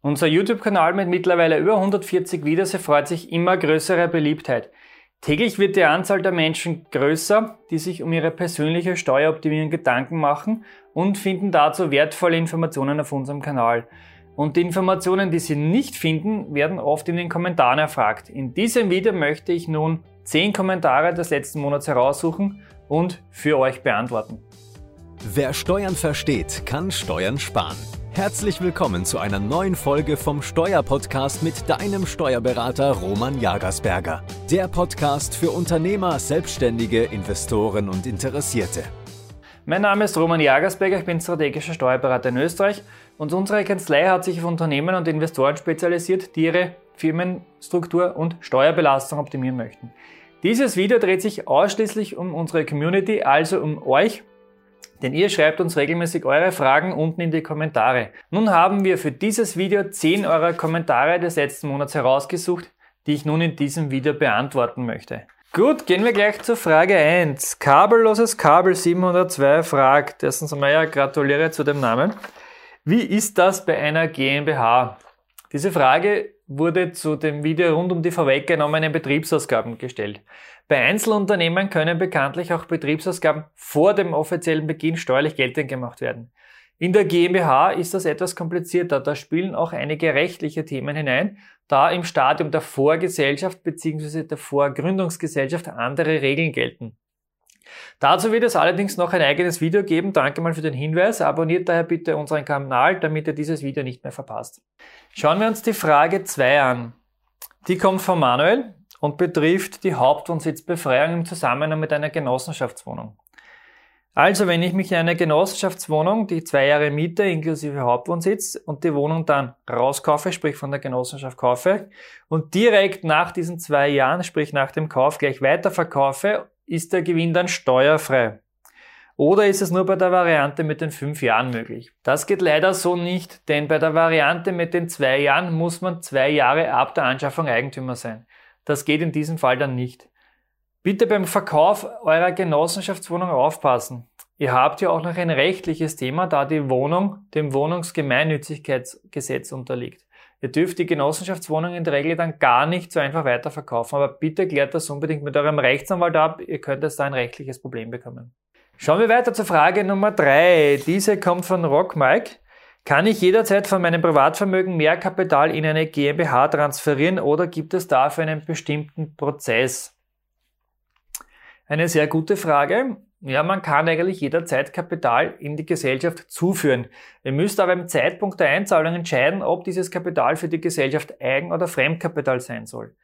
Unser YouTube-Kanal mit mittlerweile über 140 Videos erfreut sich immer größerer Beliebtheit. Täglich wird die Anzahl der Menschen größer, die sich um ihre persönliche Steueroptimierung Gedanken machen und finden dazu wertvolle Informationen auf unserem Kanal. Und die Informationen, die sie nicht finden, werden oft in den Kommentaren erfragt. In diesem Video möchte ich nun 10 Kommentare des letzten Monats heraussuchen und für euch beantworten. Wer Steuern versteht, kann Steuern sparen. Herzlich willkommen zu einer neuen Folge vom Steuerpodcast mit deinem Steuerberater Roman Jagersberger. Der Podcast für Unternehmer, Selbstständige, Investoren und Interessierte. Mein Name ist Roman Jagersberger, ich bin strategischer Steuerberater in Österreich und unsere Kanzlei hat sich auf Unternehmen und Investoren spezialisiert, die ihre Firmenstruktur und Steuerbelastung optimieren möchten. Dieses Video dreht sich ausschließlich um unsere Community, also um euch, denn ihr schreibt uns regelmäßig eure Fragen unten in die Kommentare. Nun haben wir für dieses Video 10 eurer Kommentare des letzten Monats herausgesucht, die ich nun in diesem Video beantworten möchte. Gut, gehen wir gleich zur Frage 1. Kabelloses Kabel 702 fragt, erstens einmal ja, gratuliere zu dem Namen. Wie ist das bei einer GmbH? Diese Frage wurde zu dem Video rund um die vorweggenommenen Betriebsausgaben gestellt. Bei Einzelunternehmen können bekanntlich auch Betriebsausgaben vor dem offiziellen Beginn steuerlich geltend gemacht werden. In der GmbH ist das etwas komplizierter. Da spielen auch einige rechtliche Themen hinein, da im Stadium der Vorgesellschaft bzw. der Vorgründungsgesellschaft andere Regeln gelten. Dazu wird es allerdings noch ein eigenes Video geben. Danke mal für den Hinweis. Abonniert daher bitte unseren Kanal, damit ihr dieses Video nicht mehr verpasst. Schauen wir uns die Frage 2 an. Die kommt von Manuel und betrifft die Hauptwohnsitzbefreiung im Zusammenhang mit einer Genossenschaftswohnung. Also, wenn ich mich in einer Genossenschaftswohnung, die zwei Jahre Miete inklusive Hauptwohnsitz und die Wohnung dann rauskaufe, sprich von der Genossenschaft kaufe und direkt nach diesen zwei Jahren, sprich nach dem Kauf gleich weiterverkaufe, ist der Gewinn dann steuerfrei. Oder ist es nur bei der Variante mit den fünf Jahren möglich? Das geht leider so nicht, denn bei der Variante mit den zwei Jahren muss man zwei Jahre ab der Anschaffung Eigentümer sein. Das geht in diesem Fall dann nicht. Bitte beim Verkauf eurer Genossenschaftswohnung aufpassen. Ihr habt ja auch noch ein rechtliches Thema, da die Wohnung dem Wohnungsgemeinnützigkeitsgesetz unterliegt. Ihr dürft die Genossenschaftswohnung in der Regel dann gar nicht so einfach weiterverkaufen, aber bitte klärt das unbedingt mit eurem Rechtsanwalt ab, ihr könnt da ein rechtliches Problem bekommen. Schauen wir weiter zur Frage Nummer drei. Diese kommt von Rock Mike. Kann ich jederzeit von meinem Privatvermögen mehr Kapital in eine GmbH transferieren oder gibt es dafür einen bestimmten Prozess? Eine sehr gute Frage. Ja, man kann eigentlich jederzeit Kapital in die Gesellschaft zuführen. Ihr müsst aber im Zeitpunkt der Einzahlung entscheiden, ob dieses Kapital für die Gesellschaft Eigen- oder Fremdkapital sein soll.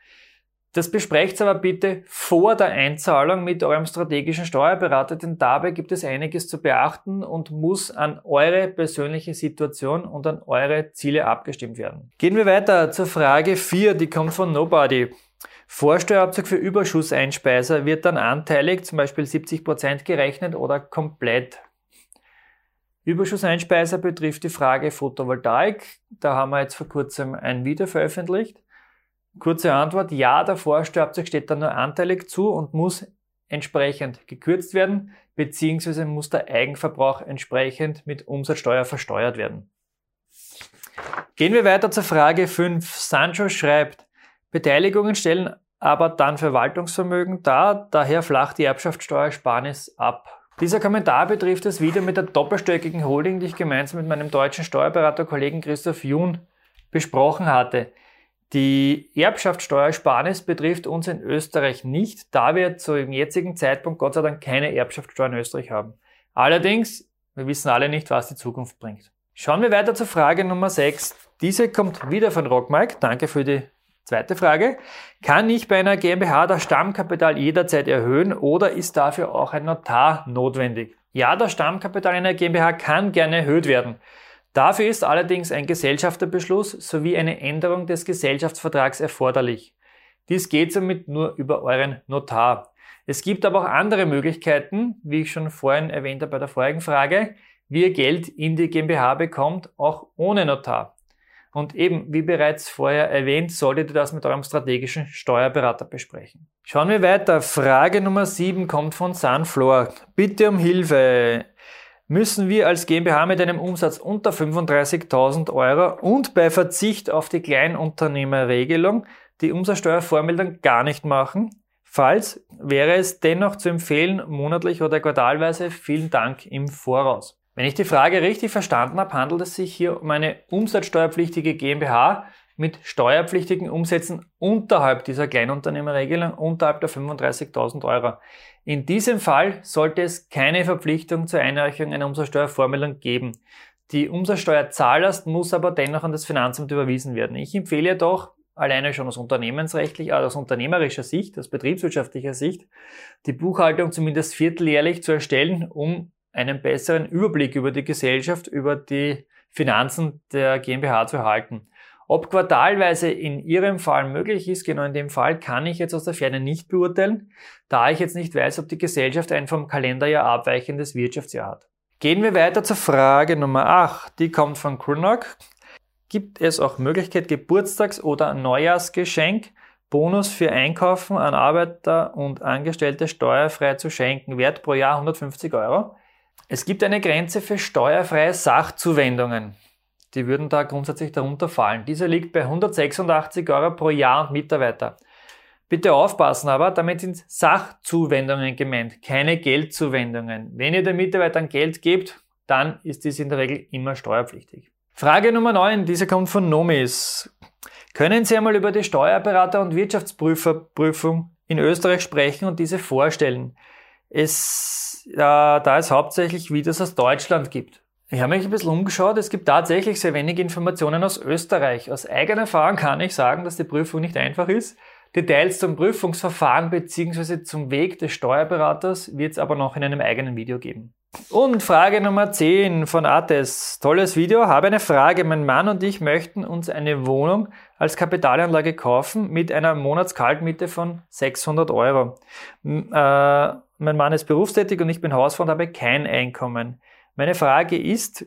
Das besprecht aber bitte vor der Einzahlung mit eurem strategischen Steuerberater, denn dabei gibt es einiges zu beachten und muss an eure persönliche Situation und an eure Ziele abgestimmt werden. Gehen wir weiter zur Frage 4, die kommt von Nobody. Vorsteuerabzug für Überschusseinspeiser wird dann anteilig, zum Beispiel 70% gerechnet oder komplett. Überschusseinspeiser betrifft die Frage Photovoltaik. Da haben wir jetzt vor kurzem ein Video veröffentlicht. Kurze Antwort, ja, der Vorsteuerabzug steht dann nur anteilig zu und muss entsprechend gekürzt werden, beziehungsweise muss der Eigenverbrauch entsprechend mit Umsatzsteuer versteuert werden. Gehen wir weiter zur Frage 5. Sancho schreibt, Beteiligungen stellen aber dann Verwaltungsvermögen dar, daher flacht die Erbschaftssteuersparnis ab. Dieser Kommentar betrifft das Video mit der doppelstöckigen Holding, die ich gemeinsam mit meinem deutschen Steuerberaterkollegen Christoph Jun besprochen hatte. Die Erbschaftssteuersparnis betrifft uns in Österreich nicht, da wir zu dem jetzigen Zeitpunkt Gott sei Dank keine Erbschaftssteuer in Österreich haben. Allerdings, wir wissen alle nicht, was die Zukunft bringt. Schauen wir weiter zur Frage Nummer 6. Diese kommt wieder von Rockmike. Danke für die zweite Frage. Kann ich bei einer GmbH das Stammkapital jederzeit erhöhen oder ist dafür auch ein Notar notwendig? Ja, das Stammkapital einer GmbH kann gerne erhöht werden. Dafür ist allerdings ein Gesellschafterbeschluss sowie eine Änderung des Gesellschaftsvertrags erforderlich. Dies geht somit nur über euren Notar. Es gibt aber auch andere Möglichkeiten, wie ich schon vorhin erwähnt habe bei der vorigen Frage, wie ihr Geld in die GmbH bekommt, auch ohne Notar. Und eben, wie bereits vorher erwähnt, solltet ihr das mit eurem strategischen Steuerberater besprechen. Schauen wir weiter. Frage Nummer 7 kommt von Sunfloor. Bitte um Hilfe. müssen wir als GmbH mit einem Umsatz unter 35.000 Euro und bei Verzicht auf die Kleinunternehmerregelung die Umsatzsteuerformel dann gar nicht machen. Falls wäre es dennoch zu empfehlen, monatlich oder quartalweise. Vielen Dank im Voraus. Wenn ich die Frage richtig verstanden habe, handelt es sich hier um eine umsatzsteuerpflichtige GmbH mit steuerpflichtigen Umsätzen unterhalb dieser Kleinunternehmerregelung, unterhalb der 35.000 Euro. In diesem Fall sollte es keine Verpflichtung zur Einreichung einer Umsatzsteuervormeldung geben. Die Umsatzsteuerzahllast muss aber dennoch an das Finanzamt überwiesen werden. Ich empfehle jedoch, alleine schon aus unternehmensrechtlicher, äh, aus unternehmerischer Sicht, aus betriebswirtschaftlicher Sicht, die Buchhaltung zumindest vierteljährlich zu erstellen, um einen besseren Überblick über die Gesellschaft, über die Finanzen der GmbH zu erhalten. Ob quartalweise in Ihrem Fall möglich ist, genau in dem Fall, kann ich jetzt aus der Ferne nicht beurteilen, da ich jetzt nicht weiß, ob die Gesellschaft ein vom Kalenderjahr abweichendes Wirtschaftsjahr hat. Gehen wir weiter zur Frage Nummer 8. Die kommt von Krunok. Gibt es auch Möglichkeit, Geburtstags- oder Neujahrsgeschenk, Bonus für Einkaufen an Arbeiter und Angestellte steuerfrei zu schenken, Wert pro Jahr 150 Euro? Es gibt eine Grenze für steuerfreie Sachzuwendungen. Die würden da grundsätzlich darunter fallen. Diese liegt bei 186 Euro pro Jahr und Mitarbeiter. Bitte aufpassen aber, damit sind Sachzuwendungen gemeint, keine Geldzuwendungen. Wenn ihr den Mitarbeitern Geld gebt, dann ist dies in der Regel immer steuerpflichtig. Frage Nummer 9, diese kommt von Nomis. Können Sie einmal über die Steuerberater- und Wirtschaftsprüferprüfung in Österreich sprechen und diese vorstellen? Es, äh, da es hauptsächlich Videos aus Deutschland gibt. Ich habe mich ein bisschen umgeschaut. Es gibt tatsächlich sehr wenig Informationen aus Österreich. Aus eigener Erfahrung kann ich sagen, dass die Prüfung nicht einfach ist. Details zum Prüfungsverfahren bzw. zum Weg des Steuerberaters wird es aber noch in einem eigenen Video geben. Und Frage Nummer 10 von Ates. Tolles Video. Habe eine Frage. Mein Mann und ich möchten uns eine Wohnung als Kapitalanlage kaufen mit einer Monatskaltmiete von 600 Euro. Äh, mein Mann ist berufstätig und ich bin Hausfrau und habe kein Einkommen. Meine Frage ist,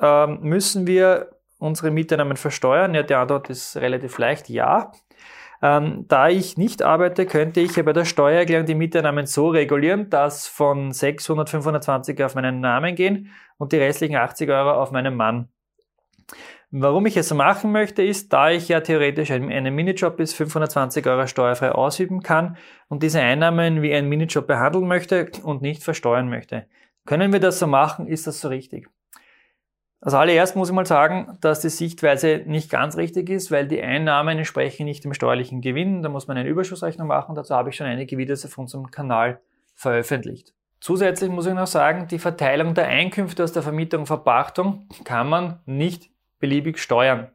ähm, müssen wir unsere Mieteinnahmen versteuern? Ja, die Antwort ist relativ leicht, ja. Ähm, da ich nicht arbeite, könnte ich ja bei der Steuererklärung die Mieteinnahmen so regulieren, dass von 600, 520 auf meinen Namen gehen und die restlichen 80 Euro auf meinen Mann. Warum ich es machen möchte, ist, da ich ja theoretisch einen Minijob bis 520 Euro steuerfrei ausüben kann und diese Einnahmen wie ein Minijob behandeln möchte und nicht versteuern möchte. Können wir das so machen? Ist das so richtig? Also allererst muss ich mal sagen, dass die Sichtweise nicht ganz richtig ist, weil die Einnahmen entsprechen nicht dem steuerlichen Gewinn. Da muss man eine Überschussrechnung machen. Dazu habe ich schon einige Videos auf unserem Kanal veröffentlicht. Zusätzlich muss ich noch sagen, die Verteilung der Einkünfte aus der Vermietung und Verpachtung kann man nicht beliebig steuern.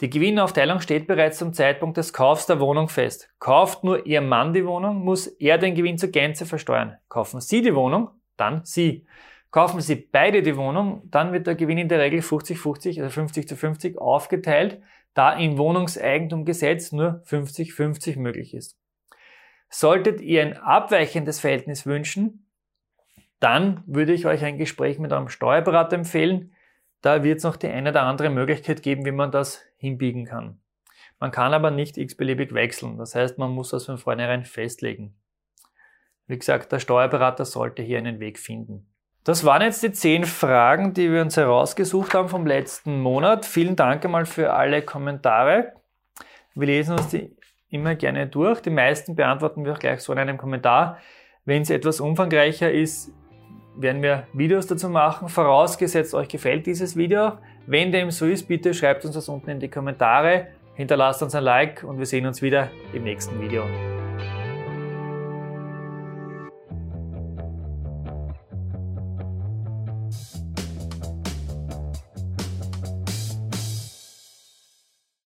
Die Gewinnaufteilung steht bereits zum Zeitpunkt des Kaufs der Wohnung fest. Kauft nur Ihr Mann die Wohnung, muss er den Gewinn zur Gänze versteuern. Kaufen Sie die Wohnung, dann Sie. Kaufen Sie beide die Wohnung, dann wird der Gewinn in der Regel 50-50, also 50 zu 50 aufgeteilt, da im Wohnungseigentumgesetz nur 50-50 möglich ist. Solltet ihr ein abweichendes Verhältnis wünschen, dann würde ich euch ein Gespräch mit eurem Steuerberater empfehlen. Da wird es noch die eine oder andere Möglichkeit geben, wie man das hinbiegen kann. Man kann aber nicht x-beliebig wechseln. Das heißt, man muss das von vornherein festlegen. Wie gesagt, der Steuerberater sollte hier einen Weg finden. Das waren jetzt die zehn Fragen, die wir uns herausgesucht haben vom letzten Monat. Vielen Dank einmal für alle Kommentare. Wir lesen uns die immer gerne durch. Die meisten beantworten wir auch gleich so in einem Kommentar. Wenn es etwas umfangreicher ist, werden wir Videos dazu machen. Vorausgesetzt, euch gefällt dieses Video. Wenn dem so ist, bitte schreibt uns das unten in die Kommentare, hinterlasst uns ein Like und wir sehen uns wieder im nächsten Video.